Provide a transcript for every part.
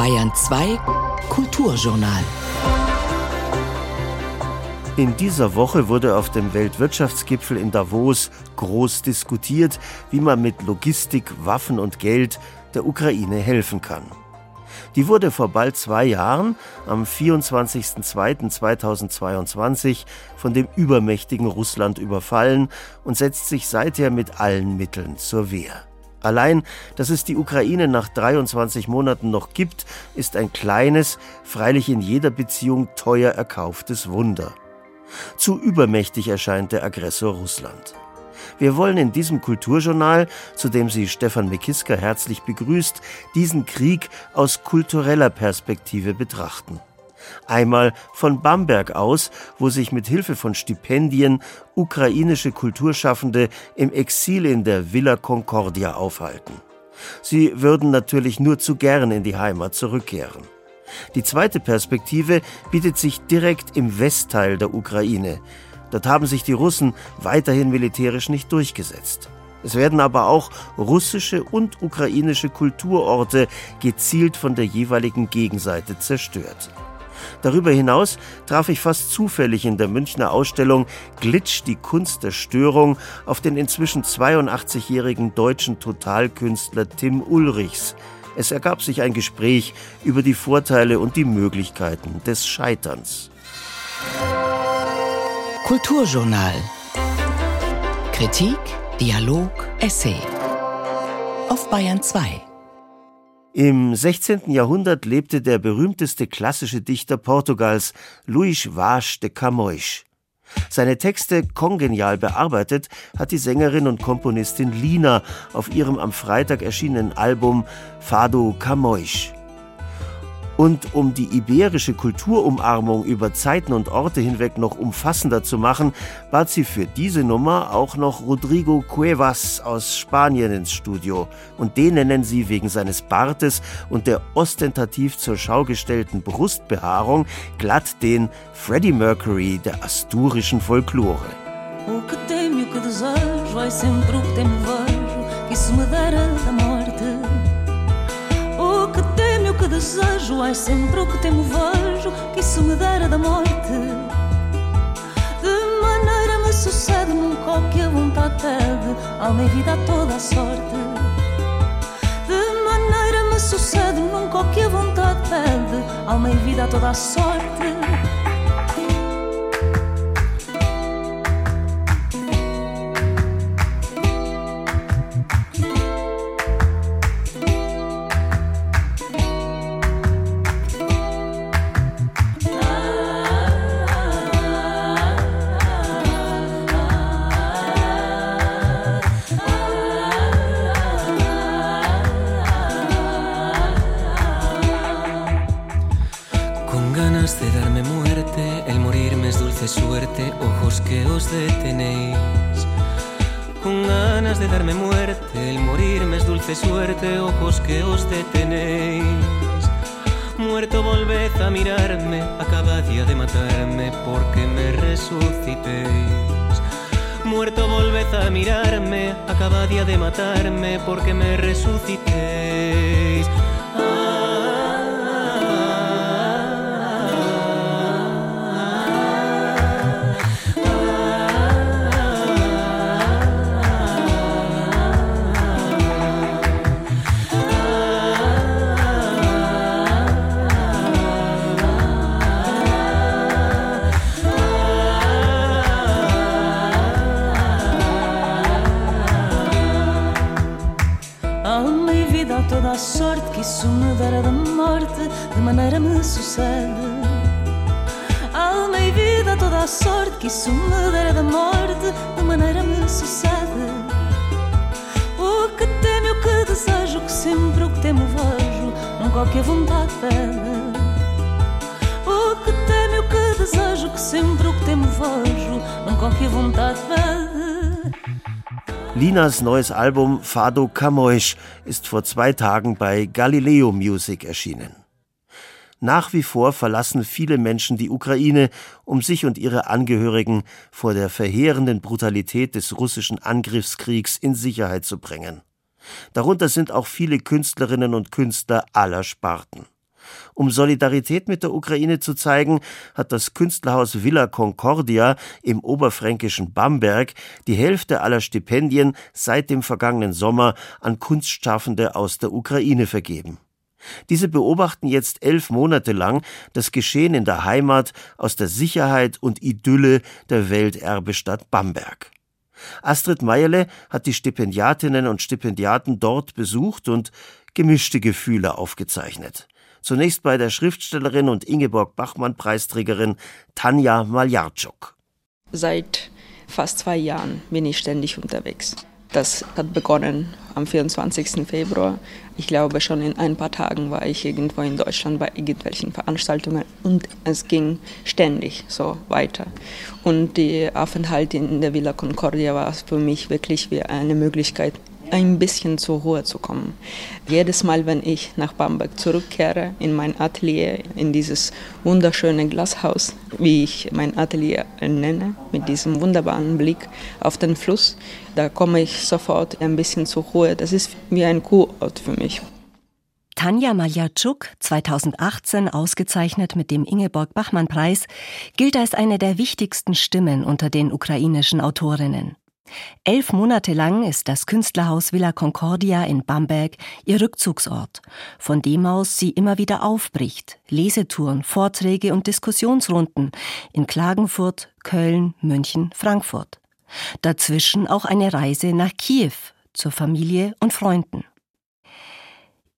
Bayern 2 Kulturjournal. In dieser Woche wurde auf dem Weltwirtschaftsgipfel in Davos groß diskutiert, wie man mit Logistik, Waffen und Geld der Ukraine helfen kann. Die wurde vor bald zwei Jahren, am 24.02.2022, von dem übermächtigen Russland überfallen und setzt sich seither mit allen Mitteln zur Wehr. Allein, dass es die Ukraine nach 23 Monaten noch gibt, ist ein kleines, freilich in jeder Beziehung teuer erkauftes Wunder. Zu übermächtig erscheint der Aggressor Russland. Wir wollen in diesem Kulturjournal, zu dem Sie Stefan Mekiska herzlich begrüßt, diesen Krieg aus kultureller Perspektive betrachten. Einmal von Bamberg aus, wo sich mit Hilfe von Stipendien ukrainische Kulturschaffende im Exil in der Villa Concordia aufhalten. Sie würden natürlich nur zu gern in die Heimat zurückkehren. Die zweite Perspektive bietet sich direkt im Westteil der Ukraine. Dort haben sich die Russen weiterhin militärisch nicht durchgesetzt. Es werden aber auch russische und ukrainische Kulturorte gezielt von der jeweiligen Gegenseite zerstört. Darüber hinaus traf ich fast zufällig in der Münchner Ausstellung Glitch die Kunst der Störung auf den inzwischen 82-jährigen deutschen Totalkünstler Tim Ulrichs, es ergab sich ein Gespräch über die Vorteile und die Möglichkeiten des Scheiterns. Kulturjournal. Kritik, Dialog, Essay. Auf Bayern 2. Im 16. Jahrhundert lebte der berühmteste klassische Dichter Portugals, Luís Vaz de Camões. Seine Texte kongenial bearbeitet hat die Sängerin und Komponistin Lina auf ihrem am Freitag erschienenen Album Fado Camões. Und um die iberische Kulturumarmung über Zeiten und Orte hinweg noch umfassender zu machen, bat sie für diese Nummer auch noch Rodrigo Cuevas aus Spanien ins Studio. Und den nennen sie wegen seines Bartes und der ostentativ zur Schau gestellten Brustbehaarung glatt den Freddie Mercury der asturischen Folklore. O que desejo, é sempre o que temo vejo, que isso me dera da morte. De maneira me sucede nunca o que a vontade pede, alma e vida a toda a sorte. De maneira me sucede nunca o que a vontade pede, alma e vida a toda a sorte. Con ganas de darme muerte, el morirme es dulce suerte, ojos que os detenéis. Con ganas de darme muerte, el morirme es dulce suerte, ojos que os detenéis. Muerto volved a mirarme, acabad ya de matarme porque me resucitéis. Muerto volved a mirarme, acabad ya de matarme porque me resucitéis. Isso me dera da morte, de maneira me sucede. O que temo, o que desejo, que sempre o que temo vejo, não qualquer vontade pede. O que temo, o que desejo, que sempre o que temo vejo, não qualquer vontade pede. Linas neues Album Fado Camões ist vor zwei Tagen bei Galileo Music erschienen. Nach wie vor verlassen viele Menschen die Ukraine, um sich und ihre Angehörigen vor der verheerenden Brutalität des russischen Angriffskriegs in Sicherheit zu bringen. Darunter sind auch viele Künstlerinnen und Künstler aller Sparten. Um Solidarität mit der Ukraine zu zeigen, hat das Künstlerhaus Villa Concordia im oberfränkischen Bamberg die Hälfte aller Stipendien seit dem vergangenen Sommer an Kunstschaffende aus der Ukraine vergeben. Diese beobachten jetzt elf Monate lang das Geschehen in der Heimat aus der Sicherheit und Idylle der Welterbestadt Bamberg. Astrid Meierle hat die Stipendiatinnen und Stipendiaten dort besucht und gemischte Gefühle aufgezeichnet. Zunächst bei der Schriftstellerin und Ingeborg Bachmann-Preisträgerin Tanja Maljarczuk. Seit fast zwei Jahren bin ich ständig unterwegs. Das hat begonnen am 24. Februar. Ich glaube, schon in ein paar Tagen war ich irgendwo in Deutschland bei irgendwelchen Veranstaltungen und es ging ständig so weiter. Und der Aufenthalt in der Villa Concordia war für mich wirklich wie eine Möglichkeit, ein bisschen zur Ruhe zu kommen. Jedes Mal, wenn ich nach Bamberg zurückkehre, in mein Atelier, in dieses wunderschöne Glashaus, wie ich mein Atelier nenne, mit diesem wunderbaren Blick auf den Fluss, da komme ich sofort ein bisschen zur Ruhe. Das ist wie ein Kurort für mich. Tanja Maljatschuk, 2018 ausgezeichnet mit dem Ingeborg-Bachmann-Preis, gilt als eine der wichtigsten Stimmen unter den ukrainischen Autorinnen. Elf Monate lang ist das Künstlerhaus Villa Concordia in Bamberg ihr Rückzugsort, von dem aus sie immer wieder aufbricht. Lesetouren, Vorträge und Diskussionsrunden in Klagenfurt, Köln, München, Frankfurt. Dazwischen auch eine Reise nach Kiew zur Familie und Freunden.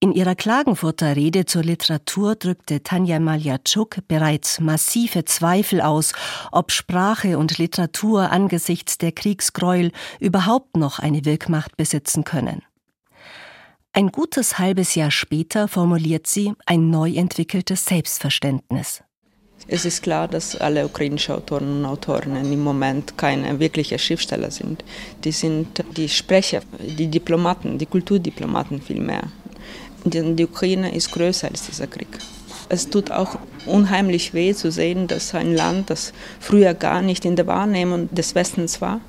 In ihrer Klagenfurter Rede zur Literatur drückte Tanja Maljatschuk bereits massive Zweifel aus, ob Sprache und Literatur angesichts der Kriegsgräuel überhaupt noch eine Wirkmacht besitzen können. Ein gutes halbes Jahr später formuliert sie ein neu entwickeltes Selbstverständnis. Es ist klar, dass alle ukrainischen Autoren und Autorinnen im Moment keine wirklichen Schriftsteller sind. Die sind die Sprecher, die Diplomaten, die Kulturdiplomaten vielmehr. Denn die Ukraine ist größer als dieser Krieg. Es tut auch unheimlich weh zu sehen, dass ein Land, das früher gar nicht in der Wahrnehmung des Westens war,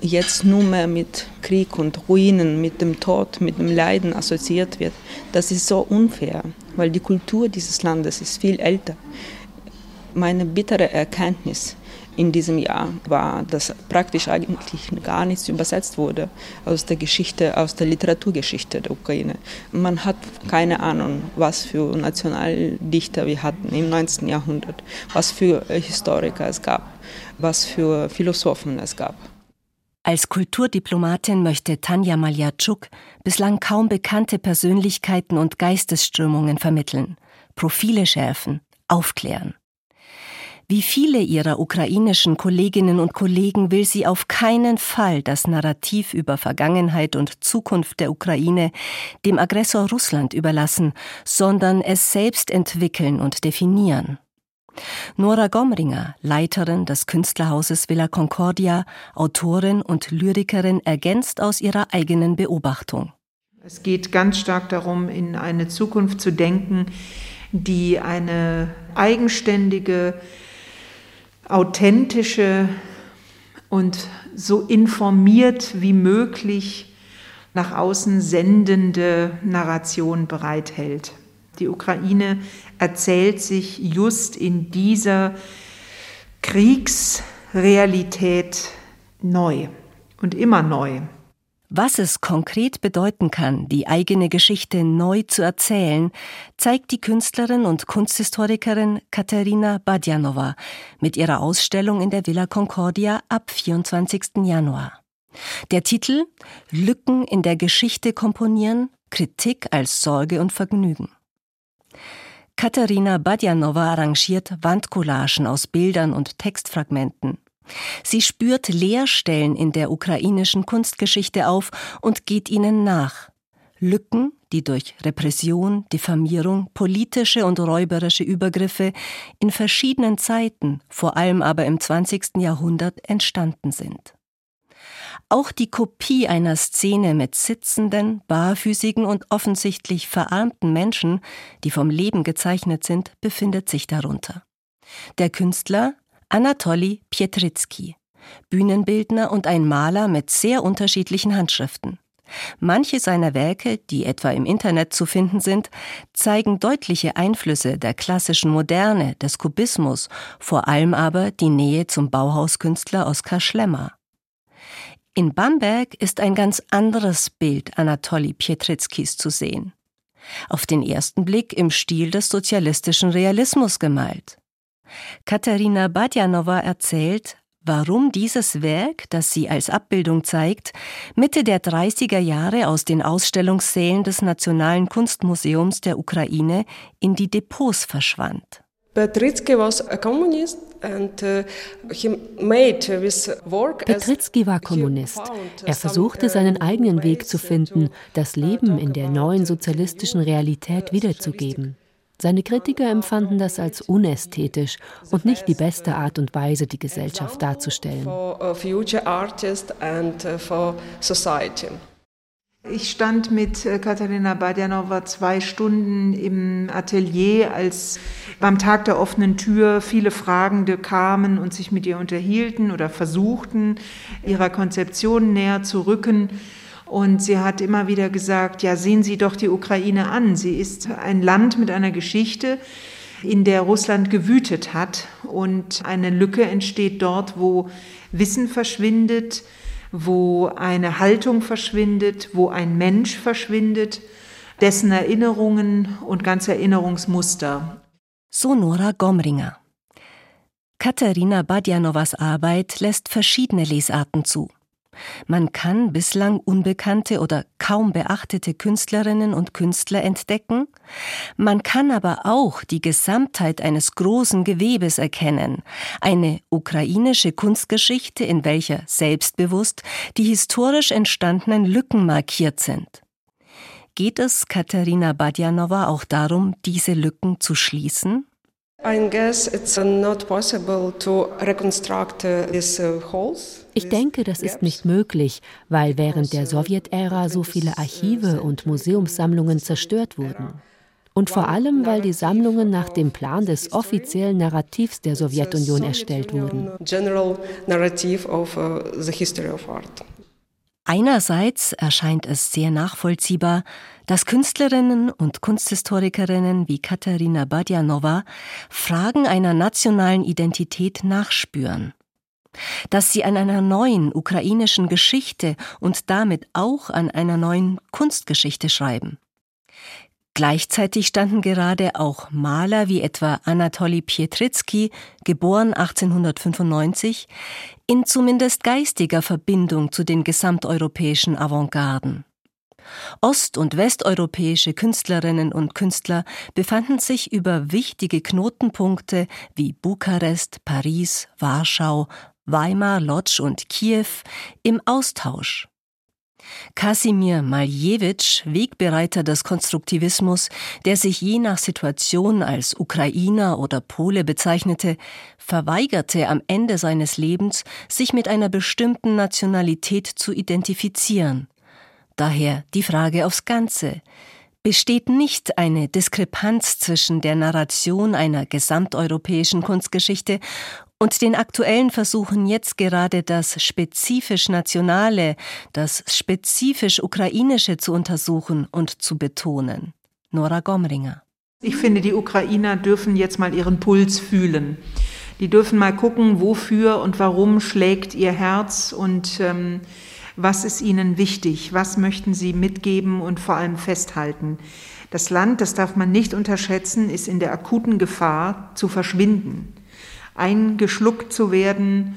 jetzt nur mehr mit Krieg und Ruinen, mit dem Tod, mit dem Leiden assoziiert wird. Das ist so unfair, weil die Kultur dieses Landes ist viel älter. Meine bittere Erkenntnis in diesem Jahr war, dass praktisch eigentlich gar nichts übersetzt wurde aus der Geschichte, aus der Literaturgeschichte der Ukraine. Man hat keine Ahnung, was für Nationaldichter wir hatten im 19. Jahrhundert, was für Historiker es gab, was für Philosophen es gab. Als Kulturdiplomatin möchte Tanja Maljatschuk bislang kaum bekannte Persönlichkeiten und Geistesströmungen vermitteln, Profile schärfen, aufklären. Wie viele ihrer ukrainischen Kolleginnen und Kollegen will sie auf keinen Fall das Narrativ über Vergangenheit und Zukunft der Ukraine dem Aggressor Russland überlassen, sondern es selbst entwickeln und definieren. Nora Gomringer, Leiterin des Künstlerhauses Villa Concordia, Autorin und Lyrikerin, ergänzt aus ihrer eigenen Beobachtung. Es geht ganz stark darum, in eine Zukunft zu denken, die eine eigenständige, authentische und so informiert wie möglich nach außen sendende Narration bereithält. Die Ukraine erzählt sich just in dieser Kriegsrealität neu und immer neu. Was es konkret bedeuten kann, die eigene Geschichte neu zu erzählen, zeigt die Künstlerin und Kunsthistorikerin Katerina Badjanova mit ihrer Ausstellung in der Villa Concordia ab 24. Januar. Der Titel Lücken in der Geschichte komponieren, Kritik als Sorge und Vergnügen. Katharina Badjanova arrangiert Wandcollagen aus Bildern und Textfragmenten. Sie spürt Leerstellen in der ukrainischen Kunstgeschichte auf und geht ihnen nach. Lücken, die durch Repression, Diffamierung, politische und räuberische Übergriffe in verschiedenen Zeiten, vor allem aber im 20. Jahrhundert, entstanden sind. Auch die Kopie einer Szene mit sitzenden, barfüßigen und offensichtlich verarmten Menschen, die vom Leben gezeichnet sind, befindet sich darunter. Der Künstler Anatoli Pietritzky, Bühnenbildner und ein Maler mit sehr unterschiedlichen Handschriften. Manche seiner Werke, die etwa im Internet zu finden sind, zeigen deutliche Einflüsse der klassischen Moderne, des Kubismus, vor allem aber die Nähe zum Bauhauskünstler Oskar Schlemmer. In Bamberg ist ein ganz anderes Bild Anatoli Pietritzkis zu sehen. Auf den ersten Blick im Stil des sozialistischen Realismus gemalt. Katharina Badjanova erzählt, warum dieses Werk, das sie als Abbildung zeigt, Mitte der 30er Jahre aus den Ausstellungssälen des Nationalen Kunstmuseums der Ukraine in die Depots verschwand. Petritzky war Kommunist. Er versuchte seinen eigenen Weg zu finden, das Leben in der neuen sozialistischen Realität wiederzugeben. Seine Kritiker empfanden das als unästhetisch und nicht die beste Art und Weise, die Gesellschaft darzustellen. Ich stand mit äh, Katharina Badjanova zwei Stunden im Atelier, als beim Tag der offenen Tür viele Fragende kamen und sich mit ihr unterhielten oder versuchten, ihrer Konzeption näher zu rücken. Und sie hat immer wieder gesagt, ja, sehen Sie doch die Ukraine an. Sie ist ein Land mit einer Geschichte, in der Russland gewütet hat. Und eine Lücke entsteht dort, wo Wissen verschwindet, wo eine Haltung verschwindet, wo ein Mensch verschwindet, dessen Erinnerungen und ganze Erinnerungsmuster. So Nora Gomringer. Katharina Badjanovas Arbeit lässt verschiedene Lesarten zu. Man kann bislang unbekannte oder kaum beachtete Künstlerinnen und Künstler entdecken, man kann aber auch die Gesamtheit eines großen Gewebes erkennen, eine ukrainische Kunstgeschichte, in welcher selbstbewusst die historisch entstandenen Lücken markiert sind. Geht es Katharina Badjanova auch darum, diese Lücken zu schließen? Ich denke, das ist nicht möglich, weil während der Sowjetära so viele Archive und Museumssammlungen zerstört wurden. Und vor allem, weil die Sammlungen nach dem Plan des offiziellen Narrativs der Sowjetunion erstellt wurden. Einerseits erscheint es sehr nachvollziehbar, dass Künstlerinnen und Kunsthistorikerinnen wie Katharina Badjanova Fragen einer nationalen Identität nachspüren dass sie an einer neuen ukrainischen Geschichte und damit auch an einer neuen Kunstgeschichte schreiben. Gleichzeitig standen gerade auch Maler wie etwa Anatoli Pietritzky, geboren 1895, in zumindest geistiger Verbindung zu den gesamteuropäischen Avantgarden. Ost- und westeuropäische Künstlerinnen und Künstler befanden sich über wichtige Knotenpunkte wie Bukarest, Paris, Warschau, Weimar, Lodz und Kiew im Austausch. Kasimir Maljewitsch, Wegbereiter des Konstruktivismus, der sich je nach Situation als Ukrainer oder Pole bezeichnete, verweigerte am Ende seines Lebens, sich mit einer bestimmten Nationalität zu identifizieren. Daher die Frage aufs Ganze. Besteht nicht eine Diskrepanz zwischen der Narration einer gesamteuropäischen Kunstgeschichte und den aktuellen Versuchen jetzt gerade das spezifisch Nationale, das spezifisch Ukrainische zu untersuchen und zu betonen. Nora Gomringer. Ich finde, die Ukrainer dürfen jetzt mal ihren Puls fühlen. Die dürfen mal gucken, wofür und warum schlägt ihr Herz und ähm, was ist ihnen wichtig, was möchten sie mitgeben und vor allem festhalten. Das Land, das darf man nicht unterschätzen, ist in der akuten Gefahr zu verschwinden eingeschluckt zu werden.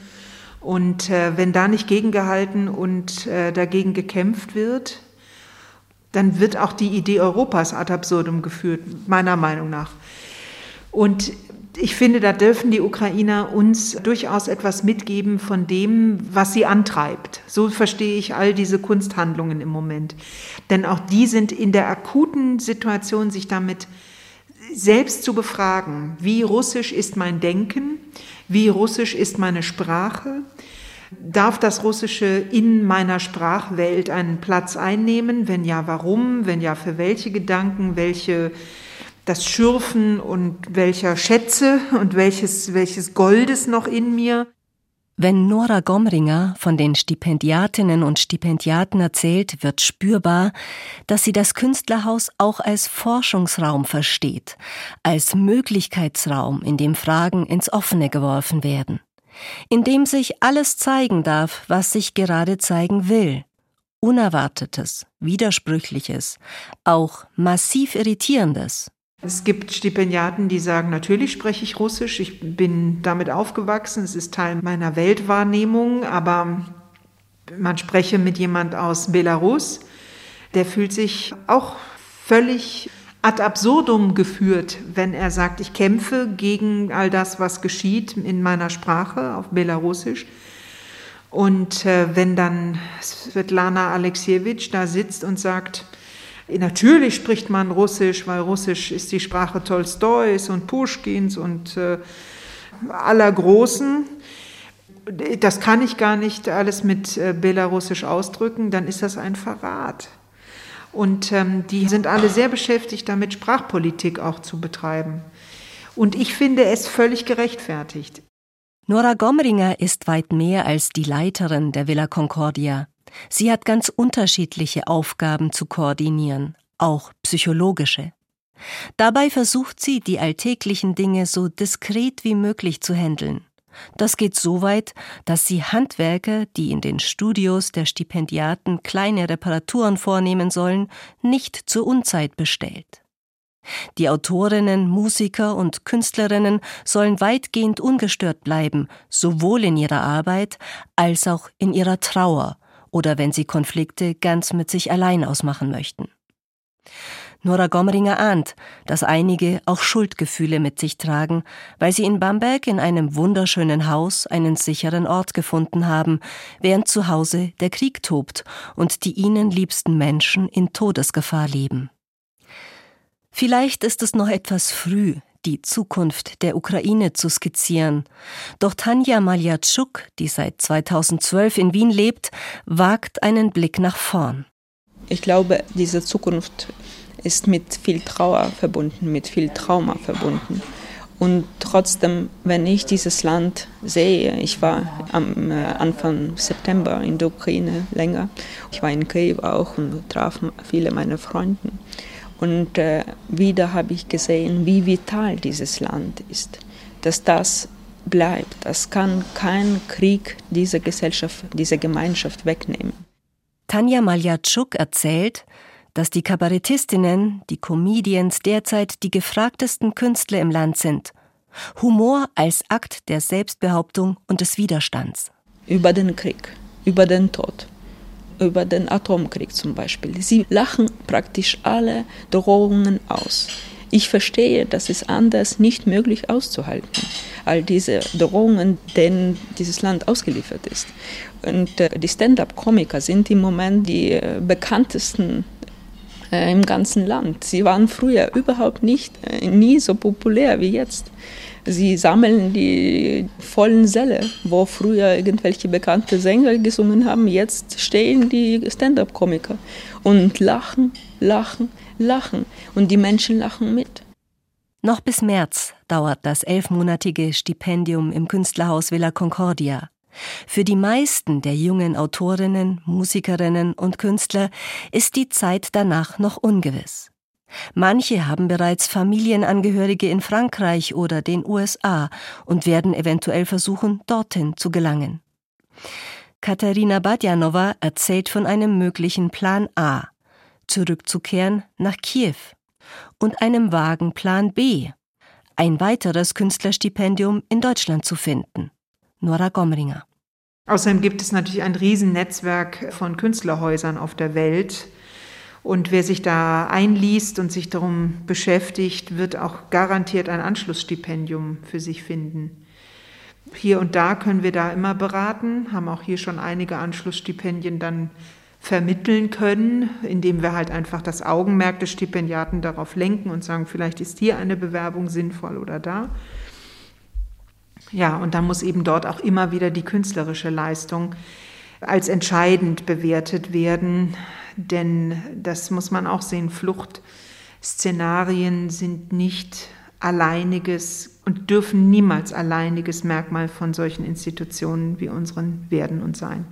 Und äh, wenn da nicht gegengehalten und äh, dagegen gekämpft wird, dann wird auch die Idee Europas ad absurdum geführt, meiner Meinung nach. Und ich finde, da dürfen die Ukrainer uns durchaus etwas mitgeben von dem, was sie antreibt. So verstehe ich all diese Kunsthandlungen im Moment. Denn auch die sind in der akuten Situation, sich damit selbst zu befragen, wie russisch ist mein Denken, wie russisch ist meine Sprache, darf das Russische in meiner Sprachwelt einen Platz einnehmen, wenn ja, warum, wenn ja, für welche Gedanken, welche das Schürfen und welcher Schätze und welches, welches Goldes noch in mir. Wenn Nora Gomringer von den Stipendiatinnen und Stipendiaten erzählt, wird spürbar, dass sie das Künstlerhaus auch als Forschungsraum versteht, als Möglichkeitsraum, in dem Fragen ins Offene geworfen werden, in dem sich alles zeigen darf, was sich gerade zeigen will. Unerwartetes, Widersprüchliches, auch massiv Irritierendes. Es gibt Stipendiaten, die sagen, natürlich spreche ich Russisch, ich bin damit aufgewachsen, es ist Teil meiner Weltwahrnehmung, aber man spreche mit jemand aus Belarus, der fühlt sich auch völlig ad absurdum geführt, wenn er sagt, ich kämpfe gegen all das, was geschieht in meiner Sprache auf Belarusisch. Und äh, wenn dann Svetlana Alexievich da sitzt und sagt, Natürlich spricht man Russisch, weil Russisch ist die Sprache Tolstois und Puschkins und äh, aller Großen. Das kann ich gar nicht alles mit äh, Belarusisch ausdrücken, dann ist das ein Verrat. Und ähm, die sind alle sehr beschäftigt damit, Sprachpolitik auch zu betreiben. Und ich finde es völlig gerechtfertigt. Nora Gomringer ist weit mehr als die Leiterin der Villa Concordia. Sie hat ganz unterschiedliche Aufgaben zu koordinieren, auch psychologische. Dabei versucht sie, die alltäglichen Dinge so diskret wie möglich zu handeln. Das geht so weit, dass sie Handwerker, die in den Studios der Stipendiaten kleine Reparaturen vornehmen sollen, nicht zur Unzeit bestellt. Die Autorinnen, Musiker und Künstlerinnen sollen weitgehend ungestört bleiben, sowohl in ihrer Arbeit als auch in ihrer Trauer oder wenn sie Konflikte ganz mit sich allein ausmachen möchten. Nora Gomringer ahnt, dass einige auch Schuldgefühle mit sich tragen, weil sie in Bamberg in einem wunderschönen Haus einen sicheren Ort gefunden haben, während zu Hause der Krieg tobt und die ihnen liebsten Menschen in Todesgefahr leben. Vielleicht ist es noch etwas früh, die Zukunft der Ukraine zu skizzieren. Doch Tanja Maljatschuk, die seit 2012 in Wien lebt, wagt einen Blick nach vorn. Ich glaube, diese Zukunft ist mit viel Trauer verbunden, mit viel Trauma verbunden. Und trotzdem, wenn ich dieses Land sehe, ich war am äh, Anfang September in der Ukraine länger, ich war in Kiew auch und traf viele meiner Freunde. Und äh, wieder habe ich gesehen, wie vital dieses Land ist, dass das bleibt. Das kann kein Krieg diese Gesellschaft, diese Gemeinschaft wegnehmen. Tanja Maljatschuk erzählt, dass die Kabarettistinnen, die Comedians derzeit die gefragtesten Künstler im Land sind. Humor als Akt der Selbstbehauptung und des Widerstands. Über den Krieg, über den Tod, über den Atomkrieg zum Beispiel. Sie lachen praktisch alle Drohungen aus. Ich verstehe, dass es anders nicht möglich auszuhalten, all diese Drohungen, denen dieses Land ausgeliefert ist. Und äh, die Stand-up-Komiker sind im Moment die äh, bekanntesten äh, im ganzen Land. Sie waren früher überhaupt nicht, nie so populär wie jetzt. Sie sammeln die vollen Säle, wo früher irgendwelche bekannte Sänger gesungen haben. Jetzt stehen die Stand-up-Komiker und lachen, lachen, lachen. Und die Menschen lachen mit. Noch bis März dauert das elfmonatige Stipendium im Künstlerhaus Villa Concordia. Für die meisten der jungen Autorinnen, Musikerinnen und Künstler ist die Zeit danach noch ungewiss. Manche haben bereits Familienangehörige in Frankreich oder den USA und werden eventuell versuchen, dorthin zu gelangen. Katharina Badjanova erzählt von einem möglichen Plan A, zurückzukehren nach Kiew, und einem vagen Plan B, ein weiteres Künstlerstipendium in Deutschland zu finden. Nora Gomringer. Außerdem gibt es natürlich ein Riesennetzwerk von Künstlerhäusern auf der Welt, und wer sich da einliest und sich darum beschäftigt, wird auch garantiert ein Anschlussstipendium für sich finden. Hier und da können wir da immer beraten, haben auch hier schon einige Anschlussstipendien dann vermitteln können, indem wir halt einfach das Augenmerk des Stipendiaten darauf lenken und sagen, vielleicht ist hier eine Bewerbung sinnvoll oder da. Ja, und dann muss eben dort auch immer wieder die künstlerische Leistung als entscheidend bewertet werden. Denn das muss man auch sehen, Fluchtszenarien sind nicht alleiniges und dürfen niemals alleiniges Merkmal von solchen Institutionen wie unseren werden und sein.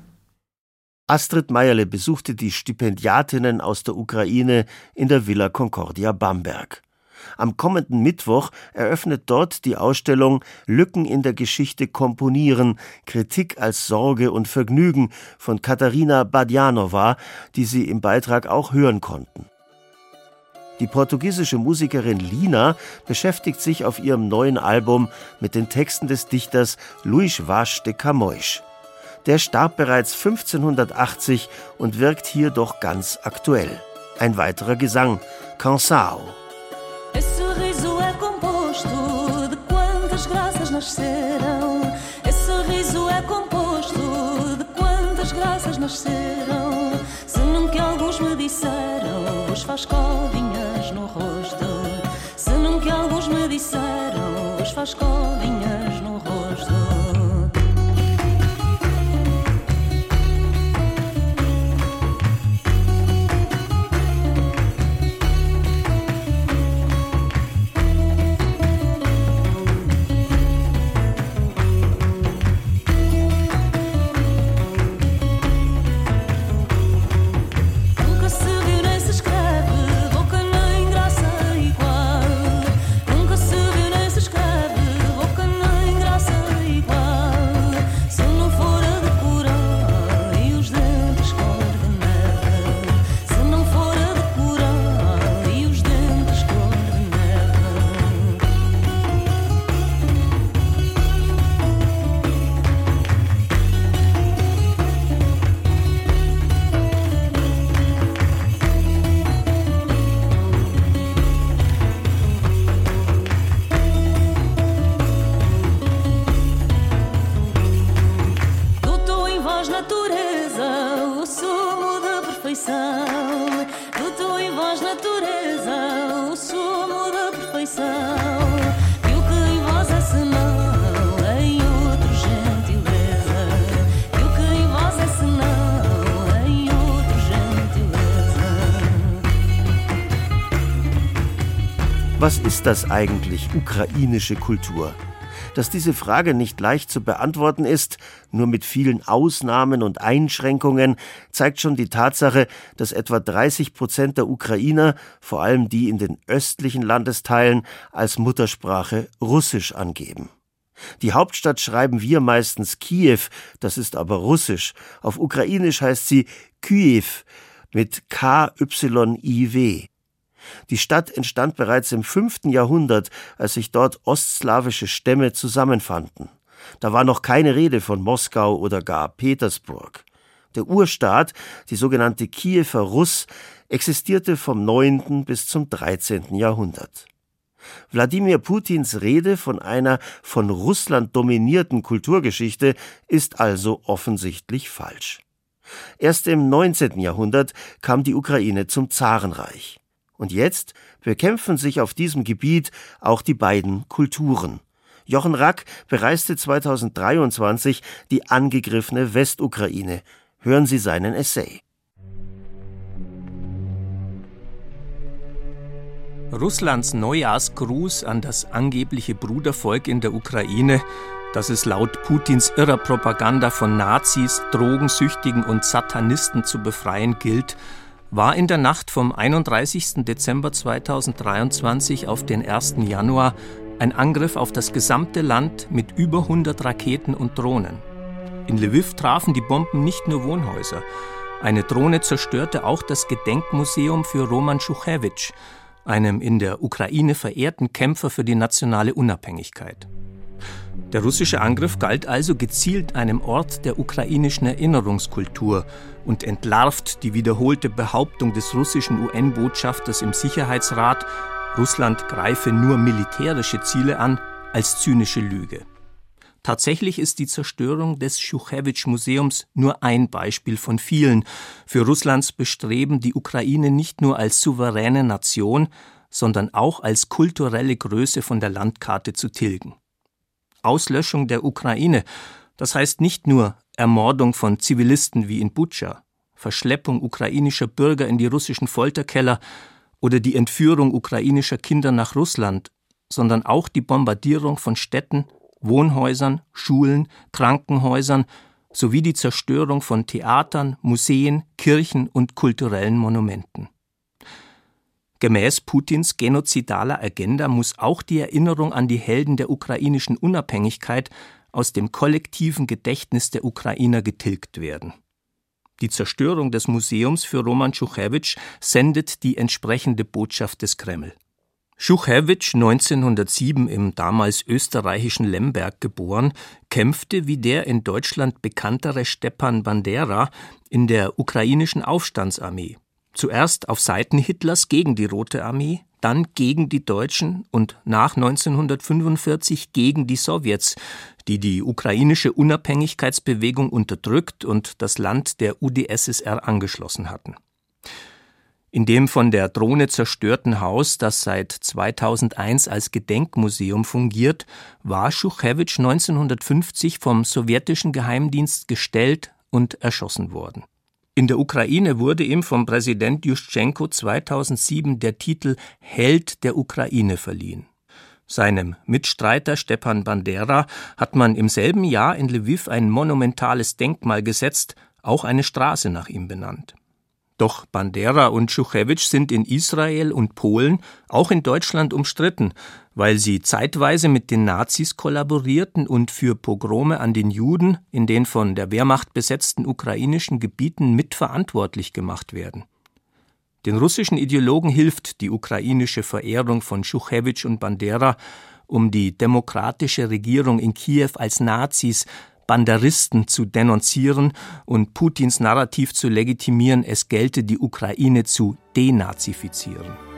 Astrid Meierle besuchte die Stipendiatinnen aus der Ukraine in der Villa Concordia Bamberg. Am kommenden Mittwoch eröffnet dort die Ausstellung Lücken in der Geschichte komponieren, Kritik als Sorge und Vergnügen von Katharina Badjanova, die Sie im Beitrag auch hören konnten. Die portugiesische Musikerin Lina beschäftigt sich auf ihrem neuen Album mit den Texten des Dichters Luís Vaz de Camões. Der starb bereits 1580 und wirkt hier doch ganz aktuell. Ein weiterer Gesang, Cansao. Esse sorriso é composto de quantas graças nasceram. Esse sorriso é composto de quantas graças nasceram. Se nunca alguns me disseram, vos faz covinhas no rosto. Se nunca alguns me disseram, vos faz covinhas no rosto. Ist das eigentlich, ukrainische Kultur? Dass diese Frage nicht leicht zu beantworten ist, nur mit vielen Ausnahmen und Einschränkungen, zeigt schon die Tatsache, dass etwa 30 Prozent der Ukrainer, vor allem die in den östlichen Landesteilen, als Muttersprache Russisch angeben. Die Hauptstadt schreiben wir meistens Kiew, das ist aber Russisch. Auf Ukrainisch heißt sie Kyiv mit K-Y-I-W. Die Stadt entstand bereits im fünften Jahrhundert, als sich dort ostslawische Stämme zusammenfanden. Da war noch keine Rede von Moskau oder gar Petersburg. Der Urstaat, die sogenannte Kiewer Russ, existierte vom 9. bis zum 13. Jahrhundert. Wladimir Putins Rede von einer von Russland dominierten Kulturgeschichte ist also offensichtlich falsch. Erst im 19. Jahrhundert kam die Ukraine zum Zarenreich. Und jetzt bekämpfen sich auf diesem Gebiet auch die beiden Kulturen. Jochen Rack bereiste 2023 die angegriffene Westukraine. Hören Sie seinen Essay. Russlands Neujahrsgruß an das angebliche Brudervolk in der Ukraine, das es laut Putins irrer Propaganda von Nazis, Drogensüchtigen und Satanisten zu befreien gilt, war in der Nacht vom 31. Dezember 2023 auf den 1. Januar ein Angriff auf das gesamte Land mit über 100 Raketen und Drohnen. In Lviv trafen die Bomben nicht nur Wohnhäuser. Eine Drohne zerstörte auch das Gedenkmuseum für Roman Schuchewitsch, einem in der Ukraine verehrten Kämpfer für die nationale Unabhängigkeit. Der russische Angriff galt also gezielt einem Ort der ukrainischen Erinnerungskultur und entlarvt die wiederholte Behauptung des russischen UN-Botschafters im Sicherheitsrat, Russland greife nur militärische Ziele an, als zynische Lüge. Tatsächlich ist die Zerstörung des Schuchewitsch-Museums nur ein Beispiel von vielen für Russlands Bestreben, die Ukraine nicht nur als souveräne Nation, sondern auch als kulturelle Größe von der Landkarte zu tilgen. Auslöschung der Ukraine, das heißt nicht nur Ermordung von Zivilisten wie in Butscha, Verschleppung ukrainischer Bürger in die russischen Folterkeller oder die Entführung ukrainischer Kinder nach Russland, sondern auch die Bombardierung von Städten, Wohnhäusern, Schulen, Krankenhäusern sowie die Zerstörung von Theatern, Museen, Kirchen und kulturellen Monumenten. Gemäß Putins genozidaler Agenda muss auch die Erinnerung an die Helden der ukrainischen Unabhängigkeit aus dem kollektiven Gedächtnis der Ukrainer getilgt werden. Die Zerstörung des Museums für Roman Schuchewitsch sendet die entsprechende Botschaft des Kreml. Schuchewitsch, 1907 im damals österreichischen Lemberg geboren, kämpfte wie der in Deutschland bekanntere Stepan Bandera in der ukrainischen Aufstandsarmee. Zuerst auf Seiten Hitlers gegen die Rote Armee, dann gegen die Deutschen und nach 1945 gegen die Sowjets, die die ukrainische Unabhängigkeitsbewegung unterdrückt und das Land der UdSSR angeschlossen hatten. In dem von der Drohne zerstörten Haus, das seit 2001 als Gedenkmuseum fungiert, war Schuchewitsch 1950 vom sowjetischen Geheimdienst gestellt und erschossen worden. In der Ukraine wurde ihm vom Präsident Juschtschenko 2007 der Titel Held der Ukraine verliehen. Seinem Mitstreiter Stepan Bandera hat man im selben Jahr in Lviv ein monumentales Denkmal gesetzt, auch eine Straße nach ihm benannt. Doch Bandera und Schuchewitsch sind in Israel und Polen, auch in Deutschland umstritten, weil sie zeitweise mit den Nazis kollaborierten und für Pogrome an den Juden in den von der Wehrmacht besetzten ukrainischen Gebieten mitverantwortlich gemacht werden. Den russischen Ideologen hilft die ukrainische Verehrung von Schuchewitsch und Bandera, um die demokratische Regierung in Kiew als Nazis Banderisten zu denunzieren und Putins Narrativ zu legitimieren, es gelte die Ukraine zu denazifizieren.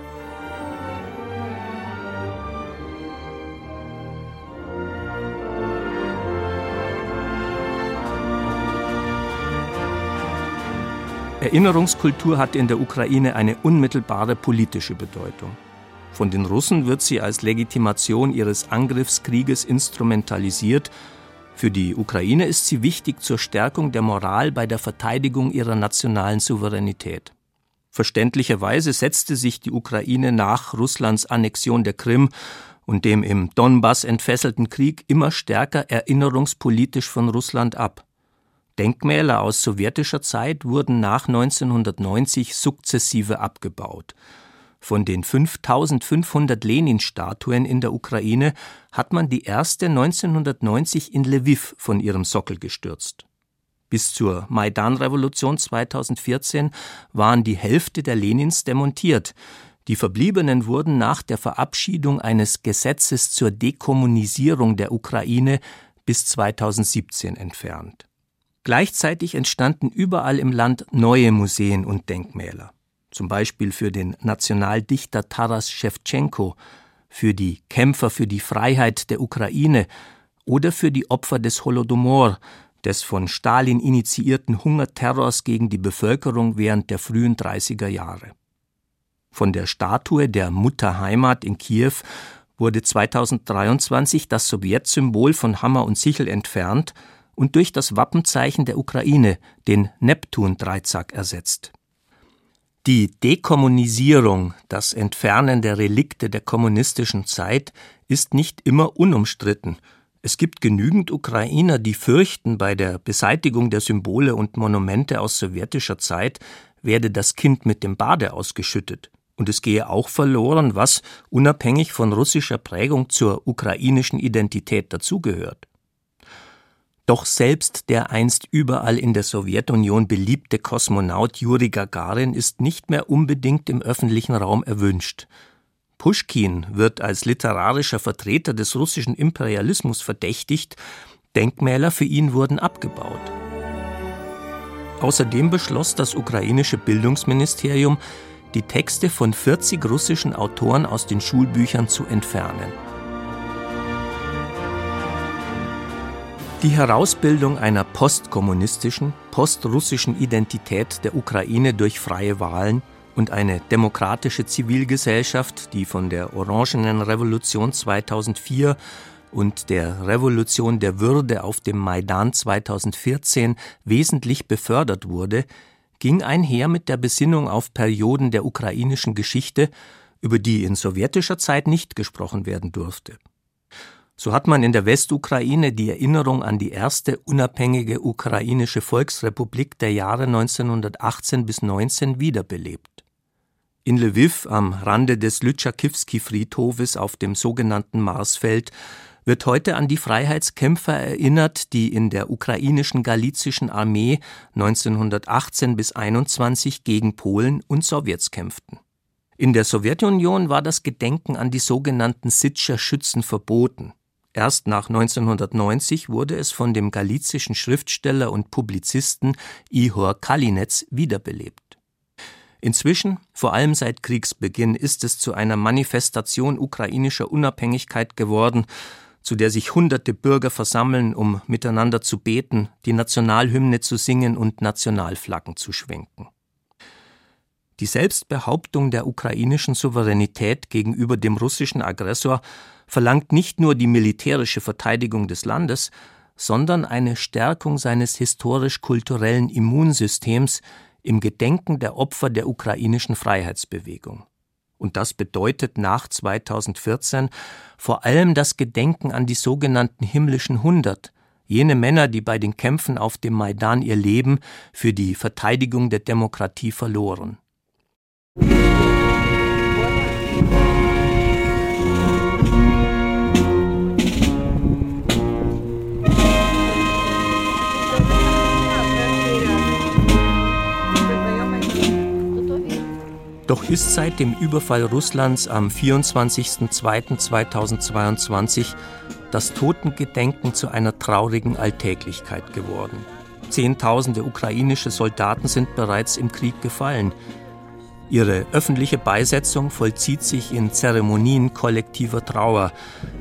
Erinnerungskultur hat in der Ukraine eine unmittelbare politische Bedeutung. Von den Russen wird sie als Legitimation ihres Angriffskrieges instrumentalisiert für die Ukraine ist sie wichtig zur Stärkung der Moral bei der Verteidigung ihrer nationalen Souveränität. Verständlicherweise setzte sich die Ukraine nach Russlands Annexion der Krim und dem im Donbass entfesselten Krieg immer stärker erinnerungspolitisch von Russland ab. Denkmäler aus sowjetischer Zeit wurden nach 1990 sukzessive abgebaut. Von den 5500 Lenin-Statuen in der Ukraine hat man die erste 1990 in Lviv von ihrem Sockel gestürzt. Bis zur Maidan-Revolution 2014 waren die Hälfte der Lenins demontiert. Die verbliebenen wurden nach der Verabschiedung eines Gesetzes zur Dekommunisierung der Ukraine bis 2017 entfernt. Gleichzeitig entstanden überall im Land neue Museen und Denkmäler zum Beispiel für den Nationaldichter Taras Schewtschenko, für die Kämpfer für die Freiheit der Ukraine oder für die Opfer des Holodomor, des von Stalin initiierten Hungerterrors gegen die Bevölkerung während der frühen 30er Jahre. Von der Statue der Mutterheimat in Kiew wurde 2023 das Sowjetsymbol von Hammer und Sichel entfernt und durch das Wappenzeichen der Ukraine, den Neptun-Dreizack, ersetzt. Die Dekommunisierung, das Entfernen der Relikte der kommunistischen Zeit, ist nicht immer unumstritten. Es gibt genügend Ukrainer, die fürchten, bei der Beseitigung der Symbole und Monumente aus sowjetischer Zeit werde das Kind mit dem Bade ausgeschüttet. Und es gehe auch verloren, was, unabhängig von russischer Prägung, zur ukrainischen Identität dazugehört. Doch selbst der einst überall in der Sowjetunion beliebte Kosmonaut Juri Gagarin ist nicht mehr unbedingt im öffentlichen Raum erwünscht. Puschkin wird als literarischer Vertreter des russischen Imperialismus verdächtigt, Denkmäler für ihn wurden abgebaut. Außerdem beschloss das ukrainische Bildungsministerium, die Texte von 40 russischen Autoren aus den Schulbüchern zu entfernen. Die Herausbildung einer postkommunistischen, postrussischen Identität der Ukraine durch freie Wahlen und eine demokratische Zivilgesellschaft, die von der Orangenen Revolution 2004 und der Revolution der Würde auf dem Maidan 2014 wesentlich befördert wurde, ging einher mit der Besinnung auf Perioden der ukrainischen Geschichte über die in sowjetischer Zeit nicht gesprochen werden durfte. So hat man in der Westukraine die Erinnerung an die erste unabhängige ukrainische Volksrepublik der Jahre 1918 bis 19 wiederbelebt. In Lviv am Rande des Lyczakivski-Friedhofes auf dem sogenannten Marsfeld wird heute an die Freiheitskämpfer erinnert, die in der ukrainischen galizischen Armee 1918 bis 21 gegen Polen und Sowjets kämpften. In der Sowjetunion war das Gedenken an die sogenannten Sitscher Schützen verboten. Erst nach 1990 wurde es von dem galizischen Schriftsteller und Publizisten Ihor Kalinetz wiederbelebt. Inzwischen, vor allem seit Kriegsbeginn, ist es zu einer Manifestation ukrainischer Unabhängigkeit geworden, zu der sich hunderte Bürger versammeln, um miteinander zu beten, die Nationalhymne zu singen und Nationalflaggen zu schwenken. Die Selbstbehauptung der ukrainischen Souveränität gegenüber dem russischen Aggressor verlangt nicht nur die militärische Verteidigung des Landes, sondern eine Stärkung seines historisch-kulturellen Immunsystems im Gedenken der Opfer der ukrainischen Freiheitsbewegung. Und das bedeutet nach 2014 vor allem das Gedenken an die sogenannten himmlischen Hundert, jene Männer, die bei den Kämpfen auf dem Maidan ihr Leben für die Verteidigung der Demokratie verloren. Doch ist seit dem Überfall Russlands am 24.02.2022 das Totengedenken zu einer traurigen Alltäglichkeit geworden. Zehntausende ukrainische Soldaten sind bereits im Krieg gefallen. Ihre öffentliche Beisetzung vollzieht sich in Zeremonien kollektiver Trauer,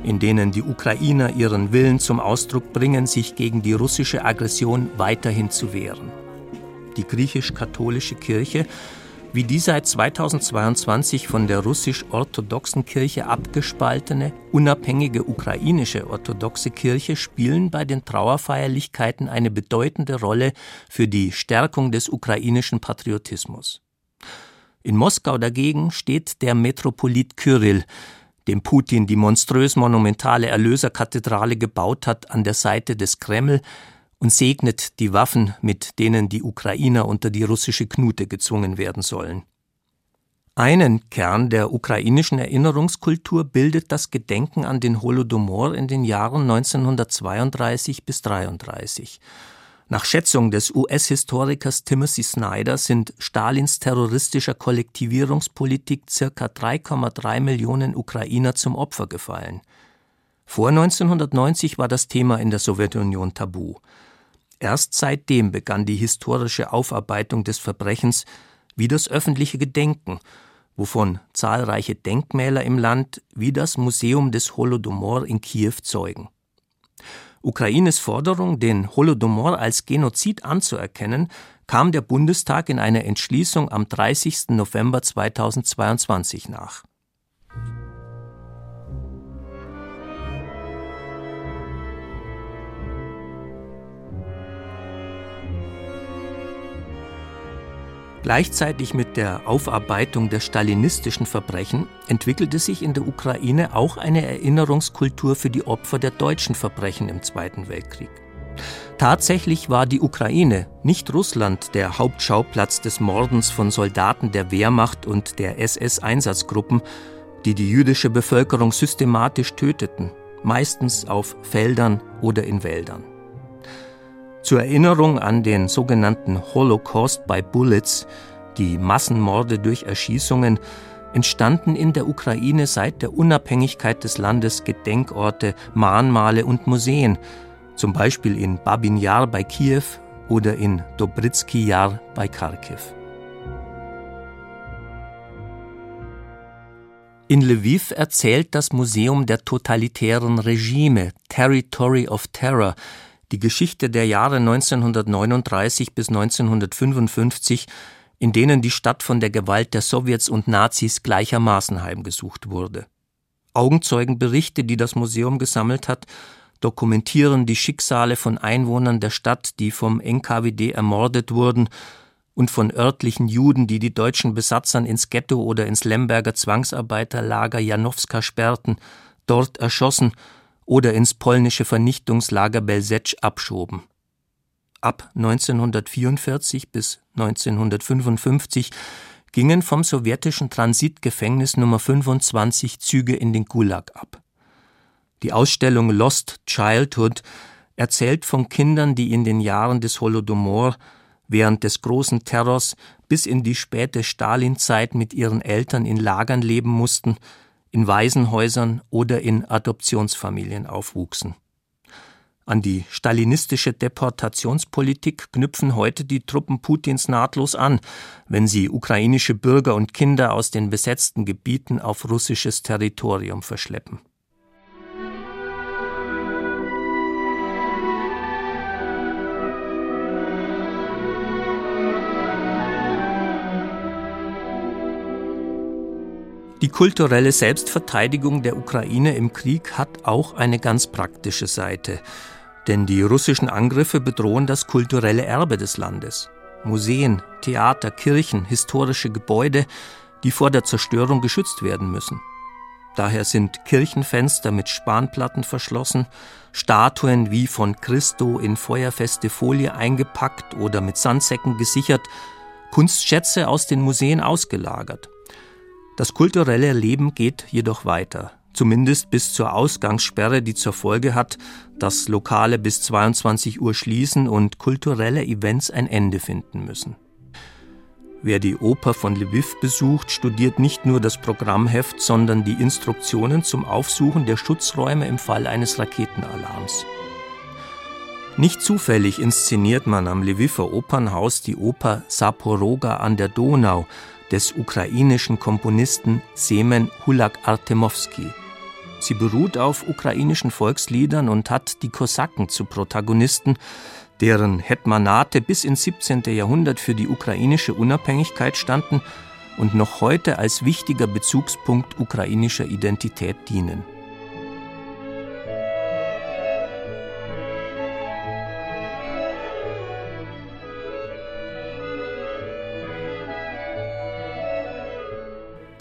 in denen die Ukrainer ihren Willen zum Ausdruck bringen, sich gegen die russische Aggression weiterhin zu wehren. Die griechisch-katholische Kirche wie die seit 2022 von der russisch-orthodoxen Kirche abgespaltene, unabhängige ukrainische orthodoxe Kirche spielen bei den Trauerfeierlichkeiten eine bedeutende Rolle für die Stärkung des ukrainischen Patriotismus. In Moskau dagegen steht der Metropolit Kyrill, dem Putin die monströs monumentale Erlöserkathedrale gebaut hat, an der Seite des Kreml, und segnet die Waffen, mit denen die Ukrainer unter die russische Knute gezwungen werden sollen. Einen Kern der ukrainischen Erinnerungskultur bildet das Gedenken an den Holodomor in den Jahren 1932 bis 1933. Nach Schätzung des US-Historikers Timothy Snyder sind Stalins terroristischer Kollektivierungspolitik circa 3,3 Millionen Ukrainer zum Opfer gefallen. Vor 1990 war das Thema in der Sowjetunion tabu. Erst seitdem begann die historische Aufarbeitung des Verbrechens wie das öffentliche Gedenken, wovon zahlreiche Denkmäler im Land wie das Museum des Holodomor in Kiew zeugen. Ukraines Forderung, den Holodomor als Genozid anzuerkennen, kam der Bundestag in einer Entschließung am 30. November 2022 nach. Gleichzeitig mit der Aufarbeitung der stalinistischen Verbrechen entwickelte sich in der Ukraine auch eine Erinnerungskultur für die Opfer der deutschen Verbrechen im Zweiten Weltkrieg. Tatsächlich war die Ukraine, nicht Russland, der Hauptschauplatz des Mordens von Soldaten der Wehrmacht und der SS-Einsatzgruppen, die die jüdische Bevölkerung systematisch töteten, meistens auf Feldern oder in Wäldern. Zur Erinnerung an den sogenannten Holocaust by Bullets, die Massenmorde durch Erschießungen, entstanden in der Ukraine seit der Unabhängigkeit des Landes Gedenkorte, Mahnmale und Museen, zum Beispiel in Babin Yar bei Kiew oder in Dobritsky Yar bei Kharkiv. In Lviv erzählt das Museum der totalitären Regime Territory of Terror die Geschichte der Jahre 1939 bis 1955, in denen die Stadt von der Gewalt der Sowjets und Nazis gleichermaßen heimgesucht wurde. Augenzeugenberichte, die das Museum gesammelt hat, dokumentieren die Schicksale von Einwohnern der Stadt, die vom NKWD ermordet wurden und von örtlichen Juden, die die deutschen Besatzern ins Ghetto oder ins Lemberger Zwangsarbeiterlager Janowska sperrten, dort erschossen oder ins polnische Vernichtungslager Belzec abschoben. Ab 1944 bis 1955 gingen vom sowjetischen Transitgefängnis Nummer 25 Züge in den Gulag ab. Die Ausstellung Lost Childhood erzählt von Kindern, die in den Jahren des Holodomor während des großen Terrors bis in die späte Stalinzeit mit ihren Eltern in Lagern leben mussten, in Waisenhäusern oder in Adoptionsfamilien aufwuchsen. An die stalinistische Deportationspolitik knüpfen heute die Truppen Putins nahtlos an, wenn sie ukrainische Bürger und Kinder aus den besetzten Gebieten auf russisches Territorium verschleppen. Die kulturelle Selbstverteidigung der Ukraine im Krieg hat auch eine ganz praktische Seite. Denn die russischen Angriffe bedrohen das kulturelle Erbe des Landes. Museen, Theater, Kirchen, historische Gebäude, die vor der Zerstörung geschützt werden müssen. Daher sind Kirchenfenster mit Spanplatten verschlossen, Statuen wie von Christo in feuerfeste Folie eingepackt oder mit Sandsäcken gesichert, Kunstschätze aus den Museen ausgelagert. Das kulturelle Leben geht jedoch weiter, zumindest bis zur Ausgangssperre, die zur Folge hat, dass Lokale bis 22 Uhr schließen und kulturelle Events ein Ende finden müssen. Wer die Oper von Lviv besucht, studiert nicht nur das Programmheft, sondern die Instruktionen zum Aufsuchen der Schutzräume im Fall eines Raketenalarms. Nicht zufällig inszeniert man am Lviver Opernhaus die Oper Saporoga an der Donau, des ukrainischen Komponisten Semen Hulak-Artemowski. Sie beruht auf ukrainischen Volksliedern und hat die Kosaken zu Protagonisten, deren Hetmanate bis ins 17. Jahrhundert für die ukrainische Unabhängigkeit standen und noch heute als wichtiger Bezugspunkt ukrainischer Identität dienen.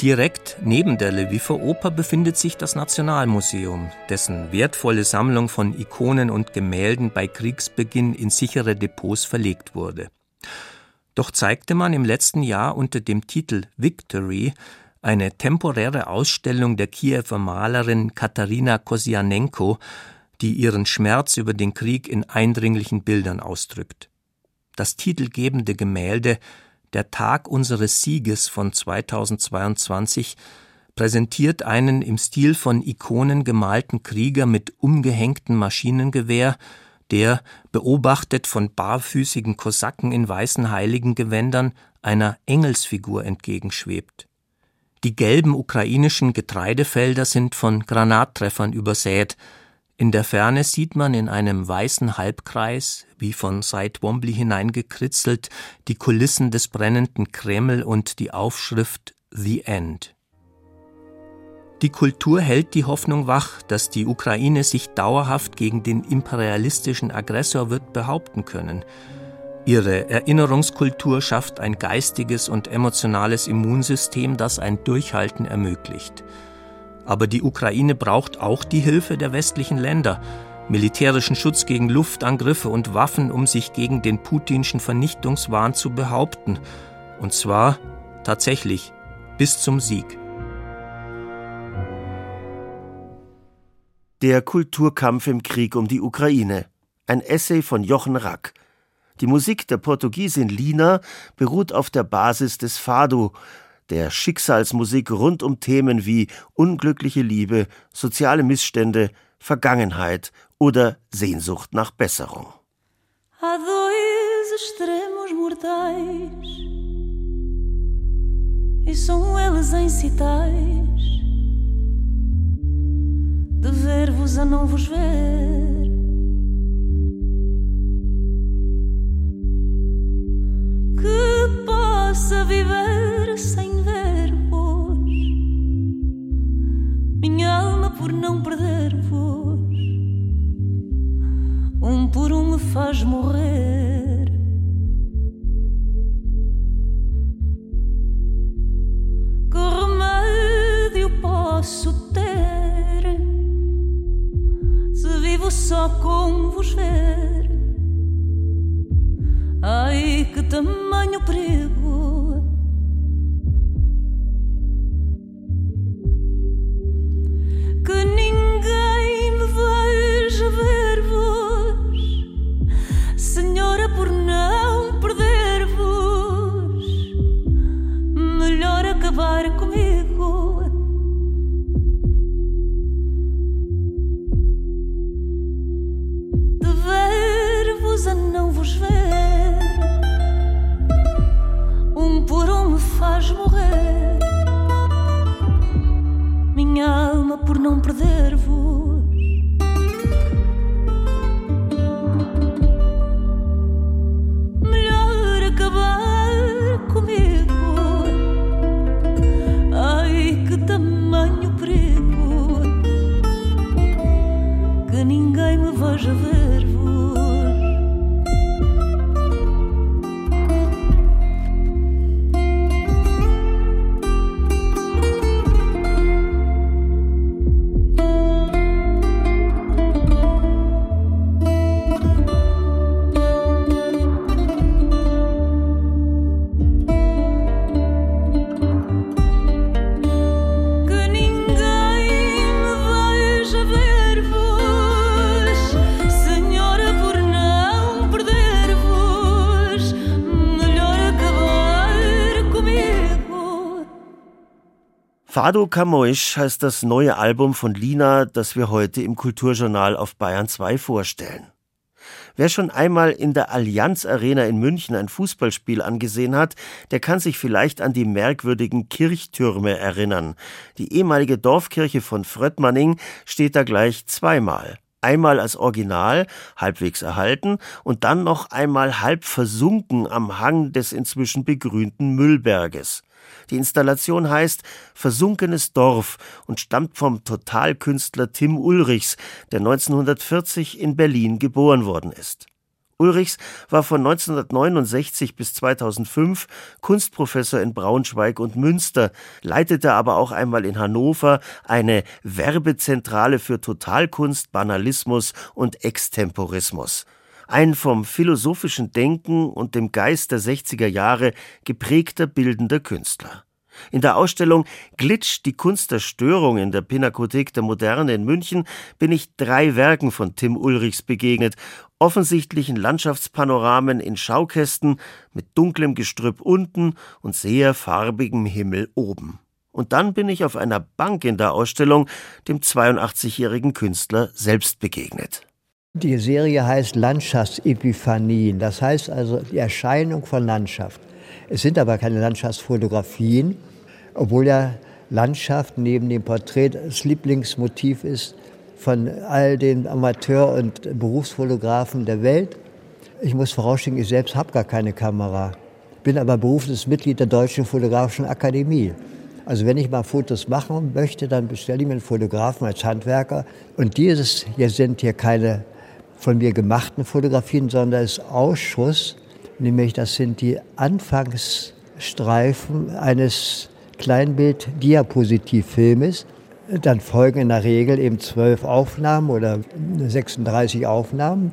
Direkt neben der Lviver Oper befindet sich das Nationalmuseum, dessen wertvolle Sammlung von Ikonen und Gemälden bei Kriegsbeginn in sichere Depots verlegt wurde. Doch zeigte man im letzten Jahr unter dem Titel Victory eine temporäre Ausstellung der Kiewer Malerin Katharina Kosianenko, die ihren Schmerz über den Krieg in eindringlichen Bildern ausdrückt. Das titelgebende Gemälde der Tag unseres Sieges von 2022 präsentiert einen im Stil von Ikonen gemalten Krieger mit umgehängtem Maschinengewehr, der, beobachtet von barfüßigen Kosaken in weißen Heiligengewändern, einer Engelsfigur entgegenschwebt. Die gelben ukrainischen Getreidefelder sind von Granattreffern übersät, in der Ferne sieht man in einem weißen Halbkreis, wie von Side Wombly hineingekritzelt, die Kulissen des brennenden Kreml und die Aufschrift The End. Die Kultur hält die Hoffnung wach, dass die Ukraine sich dauerhaft gegen den imperialistischen Aggressor wird behaupten können. Ihre Erinnerungskultur schafft ein geistiges und emotionales Immunsystem, das ein Durchhalten ermöglicht. Aber die Ukraine braucht auch die Hilfe der westlichen Länder, militärischen Schutz gegen Luftangriffe und Waffen, um sich gegen den putinschen Vernichtungswahn zu behaupten. Und zwar tatsächlich bis zum Sieg. Der Kulturkampf im Krieg um die Ukraine. Ein Essay von Jochen Rack. Die Musik der Portugiesin Lina beruht auf der Basis des Fado, der Schicksalsmusik rund um Themen wie unglückliche Liebe, soziale Missstände, Vergangenheit oder Sehnsucht nach Besserung. Há dois extremos mortais E são eles incitais De ver-vos a não vos ver Que possa viver sem ver-vos. Minha alma por não perder-vos. Um por um me faz morrer. Que remédio posso ter se vivo só com vos ver? Ai, que tamanho perigo! Não perder-vos. Fado Kamoisch heißt das neue Album von Lina, das wir heute im Kulturjournal auf Bayern 2 vorstellen. Wer schon einmal in der Allianz Arena in München ein Fußballspiel angesehen hat, der kann sich vielleicht an die merkwürdigen Kirchtürme erinnern. Die ehemalige Dorfkirche von Fröttmanning steht da gleich zweimal. Einmal als Original, halbwegs erhalten, und dann noch einmal halb versunken am Hang des inzwischen begrünten Müllberges. Die Installation heißt Versunkenes Dorf und stammt vom Totalkünstler Tim Ulrichs, der 1940 in Berlin geboren worden ist. Ulrichs war von 1969 bis 2005 Kunstprofessor in Braunschweig und Münster, leitete aber auch einmal in Hannover eine Werbezentrale für Totalkunst, Banalismus und Extemporismus. Ein vom philosophischen Denken und dem Geist der 60er Jahre geprägter bildender Künstler. In der Ausstellung Glitch, die Kunst der Störung in der Pinakothek der Moderne in München bin ich drei Werken von Tim Ulrichs begegnet, offensichtlichen Landschaftspanoramen in Schaukästen mit dunklem Gestrüpp unten und sehr farbigem Himmel oben. Und dann bin ich auf einer Bank in der Ausstellung dem 82-jährigen Künstler selbst begegnet. Die Serie heißt Landschaftsepifanien, das heißt also die Erscheinung von Landschaft. Es sind aber keine Landschaftsfotografien, obwohl ja Landschaft neben dem Porträt das Lieblingsmotiv ist von all den Amateur- und Berufsfotografen der Welt. Ich muss vorausschicken, ich selbst habe gar keine Kamera, bin aber berufliches Mitglied der Deutschen Fotografischen Akademie. Also wenn ich mal Fotos machen möchte, dann bestelle ich mir einen Fotografen als Handwerker. Und dieses hier sind hier keine von mir gemachten Fotografien, sondern es ist Ausschuss, nämlich das sind die Anfangsstreifen eines Kleinbild-Diapositivfilmes. Dann folgen in der Regel eben zwölf Aufnahmen oder 36 Aufnahmen.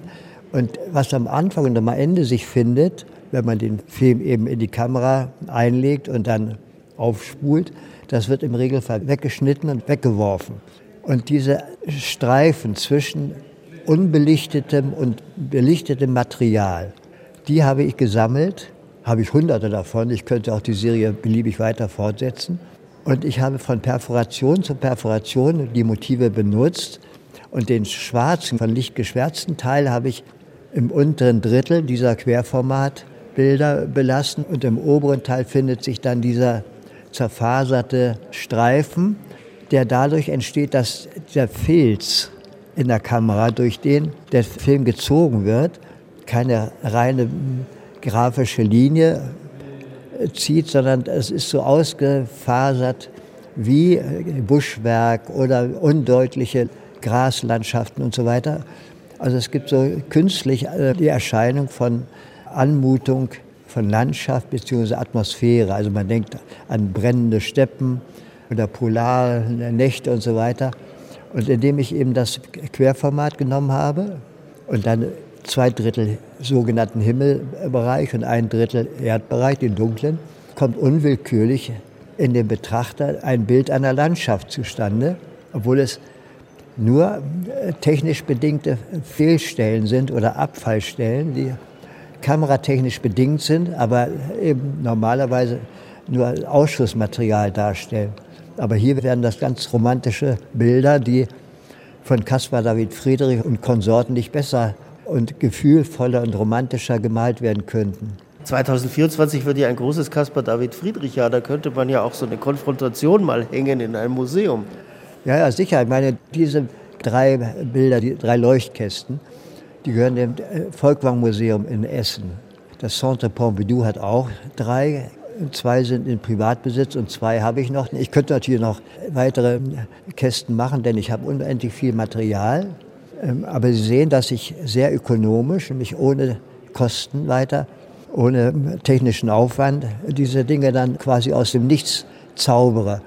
Und was am Anfang und am Ende sich findet, wenn man den Film eben in die Kamera einlegt und dann aufspult, das wird im Regelfall weggeschnitten und weggeworfen. Und diese Streifen zwischen unbelichtetem und belichtetem Material, die habe ich gesammelt, habe ich hunderte davon. Ich könnte auch die Serie beliebig weiter fortsetzen. Und ich habe von Perforation zu Perforation die Motive benutzt. Und den schwarzen, von Licht geschwärzten Teil habe ich im unteren Drittel dieser Querformatbilder belassen. Und im oberen Teil findet sich dann dieser zerfaserte Streifen, der dadurch entsteht, dass der Filz in der Kamera, durch den der Film gezogen wird, keine reine grafische Linie zieht, sondern es ist so ausgefasert wie Buschwerk oder undeutliche Graslandschaften und so weiter. Also es gibt so künstlich die Erscheinung von Anmutung von Landschaft bzw. Atmosphäre. Also man denkt an brennende Steppen oder Polarnächte und so weiter. Und indem ich eben das Querformat genommen habe und dann zwei Drittel sogenannten Himmelbereich und ein Drittel Erdbereich, den dunklen, kommt unwillkürlich in dem Betrachter ein Bild einer Landschaft zustande, obwohl es nur äh, technisch bedingte Fehlstellen sind oder Abfallstellen, die kameratechnisch bedingt sind, aber eben normalerweise nur Ausschussmaterial darstellen. Aber hier werden das ganz romantische Bilder, die von Caspar David Friedrich und Konsorten nicht besser und gefühlvoller und romantischer gemalt werden könnten. 2024 wird ja ein großes Caspar David Friedrich Jahr. Da könnte man ja auch so eine Konfrontation mal hängen in einem Museum. Ja, ja, sicher. Ich meine, diese drei Bilder, die drei Leuchtkästen, die gehören dem äh, Volkwang Museum in Essen. Das Centre Pompidou hat auch drei. Zwei sind in Privatbesitz und zwei habe ich noch. Ich könnte natürlich noch weitere Kästen machen, denn ich habe unendlich viel Material. Ähm, aber Sie sehen, dass ich sehr ökonomisch, nämlich ohne Kosten weiter, ohne technischen Aufwand, diese Dinge dann quasi aus dem Nichts zaubere.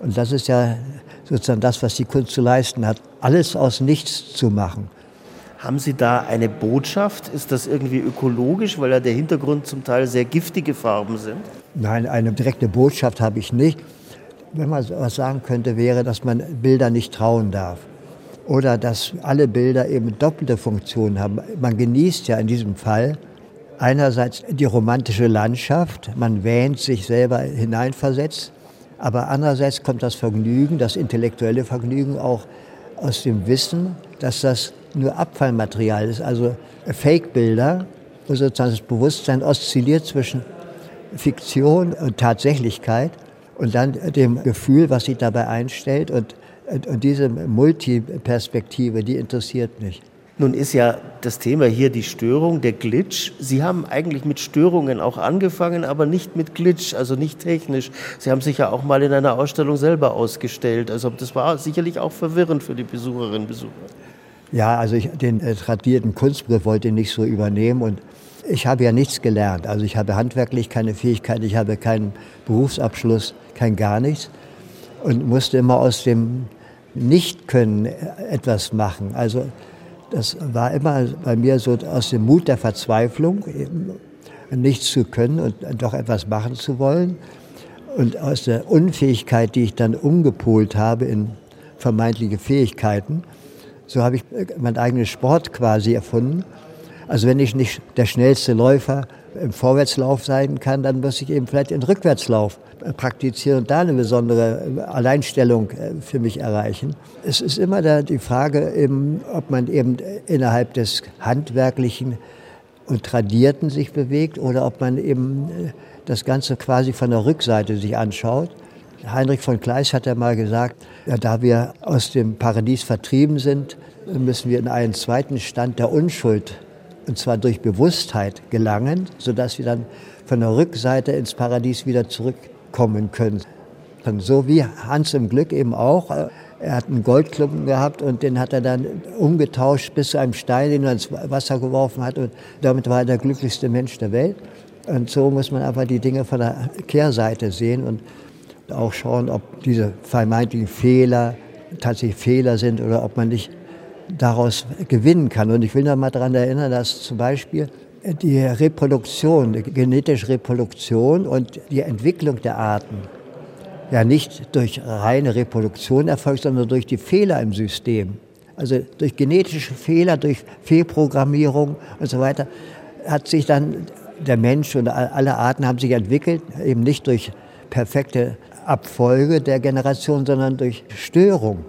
Und das ist ja sozusagen das, was die Kunst zu leisten hat, alles aus nichts zu machen. Haben Sie da eine Botschaft? Ist das irgendwie ökologisch, weil ja der Hintergrund zum Teil sehr giftige Farben sind? Nein, eine direkte Botschaft habe ich nicht. Wenn man was sagen könnte, wäre, dass man Bilder nicht trauen darf. Oder dass alle Bilder eben doppelte Funktionen haben. Man genießt ja in diesem Fall einerseits die romantische Landschaft, man wähnt sich selber hineinversetzt, aber andererseits kommt das Vergnügen, das intellektuelle Vergnügen auch aus dem Wissen, dass das nur Abfallmaterial ist, also Fake-Bilder, wo sozusagen das Bewusstsein oszilliert zwischen Fiktion und Tatsächlichkeit und dann dem Gefühl, was sich dabei einstellt. Und, und diese Multiperspektive, die interessiert mich. Nun ist ja das Thema hier die Störung, der Glitch. Sie haben eigentlich mit Störungen auch angefangen, aber nicht mit Glitch, also nicht technisch. Sie haben sich ja auch mal in einer Ausstellung selber ausgestellt. Also das war sicherlich auch verwirrend für die Besucherinnen und Besucher. Ja, also ich, den äh, tradierten Kunstbegriff wollte ich nicht so übernehmen und ich habe ja nichts gelernt. Also ich habe handwerklich keine Fähigkeit, ich habe keinen Berufsabschluss, kein gar nichts und musste immer aus dem Nichtkönnen etwas machen. Also das war immer bei mir so aus dem Mut der Verzweiflung, nichts zu können und doch etwas machen zu wollen. Und aus der Unfähigkeit, die ich dann umgepolt habe in vermeintliche Fähigkeiten, so habe ich mein eigenes Sport quasi erfunden. Also wenn ich nicht der schnellste Läufer im Vorwärtslauf sein kann, dann muss ich eben vielleicht den Rückwärtslauf praktizieren und da eine besondere Alleinstellung äh, für mich erreichen. Es ist immer da die Frage, eben, ob man eben innerhalb des Handwerklichen und Tradierten sich bewegt oder ob man eben äh, das Ganze quasi von der Rückseite sich anschaut. Heinrich von Kleist hat ja mal gesagt, ja, da wir aus dem Paradies vertrieben sind, müssen wir in einen zweiten Stand der Unschuld, und zwar durch Bewusstheit gelangen, sodass wir dann von der Rückseite ins Paradies wieder zurück kommen können. Und so wie Hans im Glück eben auch. Er hat einen Goldklumpen gehabt und den hat er dann umgetauscht bis zu einem Stein, den er ins Wasser geworfen hat. Und damit war er der glücklichste Mensch der Welt. Und so muss man einfach die Dinge von der Kehrseite sehen und auch schauen, ob diese vermeintlichen Fehler tatsächlich Fehler sind oder ob man nicht daraus gewinnen kann. Und ich will noch mal daran erinnern, dass zum Beispiel die Reproduktion, die genetische Reproduktion und die Entwicklung der Arten ja nicht durch reine Reproduktion erfolgt, sondern durch die Fehler im System. Also durch genetische Fehler, durch Fehlprogrammierung und so weiter hat sich dann der Mensch und alle Arten haben sich entwickelt, eben nicht durch perfekte Abfolge der Generation, sondern durch Störung,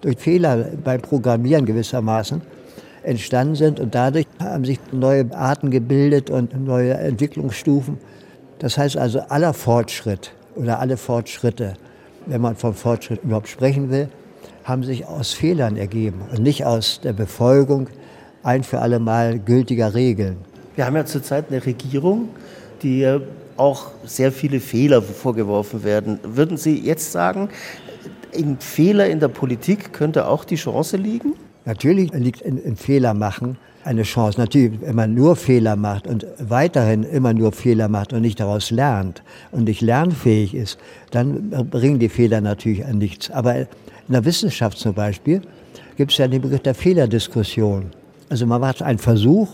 durch Fehler beim Programmieren gewissermaßen entstanden sind und dadurch haben sich neue Arten gebildet und neue Entwicklungsstufen. Das heißt also, aller Fortschritt oder alle Fortschritte, wenn man vom Fortschritt überhaupt sprechen will, haben sich aus Fehlern ergeben und nicht aus der Befolgung ein für alle Mal gültiger Regeln. Wir haben ja zurzeit eine Regierung, die auch sehr viele Fehler vorgeworfen werden. Würden Sie jetzt sagen, im Fehler in der Politik könnte auch die Chance liegen? Natürlich liegt in Fehler machen eine Chance. Natürlich, wenn man nur Fehler macht und weiterhin immer nur Fehler macht und nicht daraus lernt und nicht lernfähig ist, dann bringen die Fehler natürlich an nichts. Aber in der Wissenschaft zum Beispiel gibt es ja den Begriff der Fehlerdiskussion. Also man macht einen Versuch,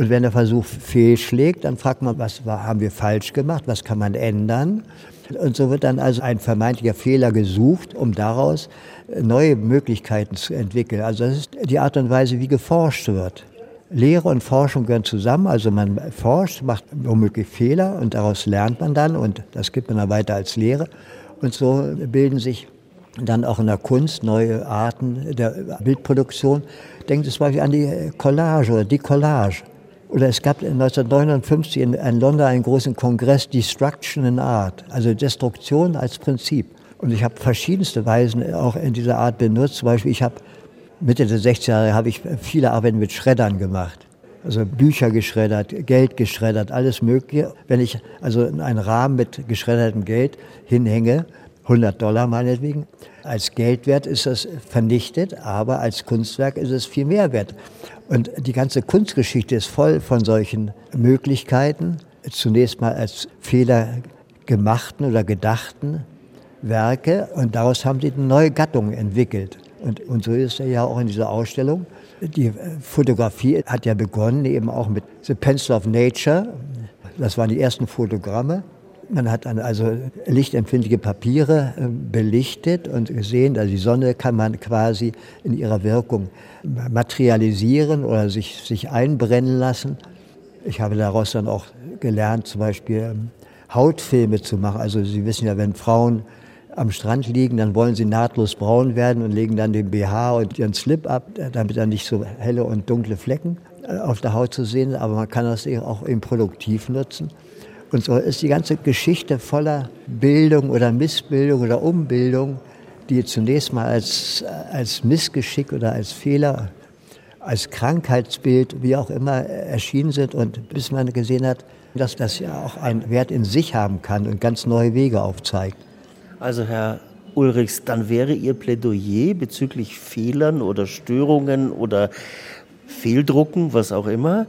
Und wenn der Versuch fehlschlägt, dann fragt man, was haben wir falsch gemacht, was kann man ändern? Und so wird dann also ein vermeintlicher Fehler gesucht, um daraus neue Möglichkeiten zu entwickeln. Also das ist die Art und Weise, wie geforscht wird. Lehre und Forschung gehören zusammen. Also man forscht, macht womöglich Fehler und daraus lernt man dann und das gibt man dann weiter als Lehre. Und so bilden sich dann auch in der Kunst neue Arten der Bildproduktion. Denkt zum Beispiel an die Collage oder die Collage. Oder es gab 1959 in, in London einen großen Kongress Destruction in Art, also Destruktion als Prinzip. Und ich habe verschiedenste Weisen auch in dieser Art benutzt. Zum Beispiel, ich habe Mitte der 60er Jahre habe ich viele Arbeiten mit Schreddern gemacht. Also Bücher geschreddert, Geld geschreddert, alles Mögliche. Wenn ich also einen Rahmen mit geschreddertem Geld hinhänge, 100 Dollar meinetwegen, als Geldwert ist das vernichtet, aber als Kunstwerk ist es viel mehr wert. Und die ganze Kunstgeschichte ist voll von solchen Möglichkeiten, zunächst mal als Fehler gemachten oder gedachten Werke und daraus haben sie eine neue Gattung entwickelt. Und, und so ist er ja auch in dieser Ausstellung. Die Fotografie hat ja begonnen eben auch mit The Pencil of Nature. Das waren die ersten Fotogramme. Man hat dann also lichtempfindliche Papiere äh, belichtet und gesehen, also die Sonne kann man quasi in ihrer Wirkung materialisieren oder sich, sich einbrennen lassen. Ich habe daraus dann auch gelernt, zum Beispiel ähm, Hautfilme zu machen. Also Sie wissen ja, wenn Frauen am Strand liegen, dann wollen sie nahtlos braun werden und legen dann den BH und ihren Slip ab, damit dann nicht so helle und dunkle Flecken äh, auf der Haut zu sehen. Aber man kann das auch eben produktiv nutzen. Und so ist die ganze Geschichte voller Bildung oder Missbildung oder Umbildung, die zunächst mal als, als Missgeschick oder als Fehler, als Krankheitsbild, wie auch immer, erschienen sind. Und bis man gesehen hat, dass das ja auch einen Wert in sich haben kann und ganz neue Wege aufzeigt. Also Herr Ulrichs, dann wäre Ihr Plädoyer bezüglich Fehlern oder Störungen oder Fehldrucken, was auch immer,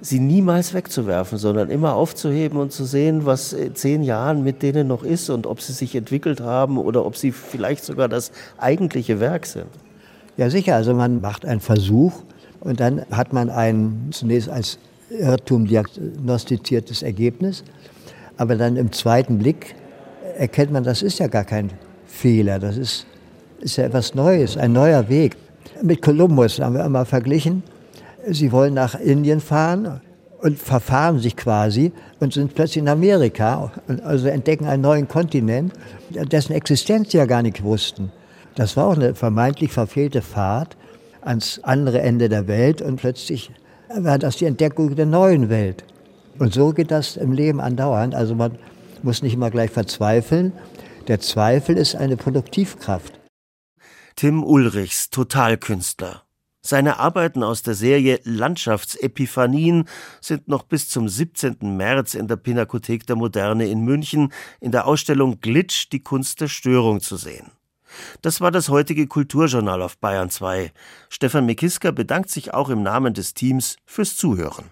sie niemals wegzuwerfen, sondern immer aufzuheben und zu sehen, was in zehn Jahren mit denen noch ist und ob sie sich entwickelt haben oder ob sie vielleicht sogar das eigentliche Werk sind. Ja, sicher. Also man macht einen Versuch und dann hat man ein zunächst als Irrtum diagnostiziertes Ergebnis. Aber dann im zweiten Blick erkennt man, das ist ja gar kein Fehler. Das ist, ist ja etwas Neues, ein neuer Weg. Mit Kolumbus haben wir immer verglichen. Sie wollen nach Indien fahren und verfahren sich quasi und sind plötzlich in Amerika, also entdecken einen neuen Kontinent, dessen Existenz sie ja gar nicht wussten. Das war auch eine vermeintlich verfehlte Fahrt ans andere Ende der Welt und plötzlich war das die Entdeckung der neuen Welt. Und so geht das im Leben andauernd. Also man muss nicht immer gleich verzweifeln. Der Zweifel ist eine Produktivkraft. Tim Ulrichs, Totalkünstler. Seine Arbeiten aus der Serie Landschaftsepiphanien sind noch bis zum 17. März in der Pinakothek der Moderne in München in der Ausstellung Glitch die Kunst der Störung zu sehen. Das war das heutige Kulturjournal auf Bayern 2. Stefan Mekiska bedankt sich auch im Namen des Teams fürs Zuhören.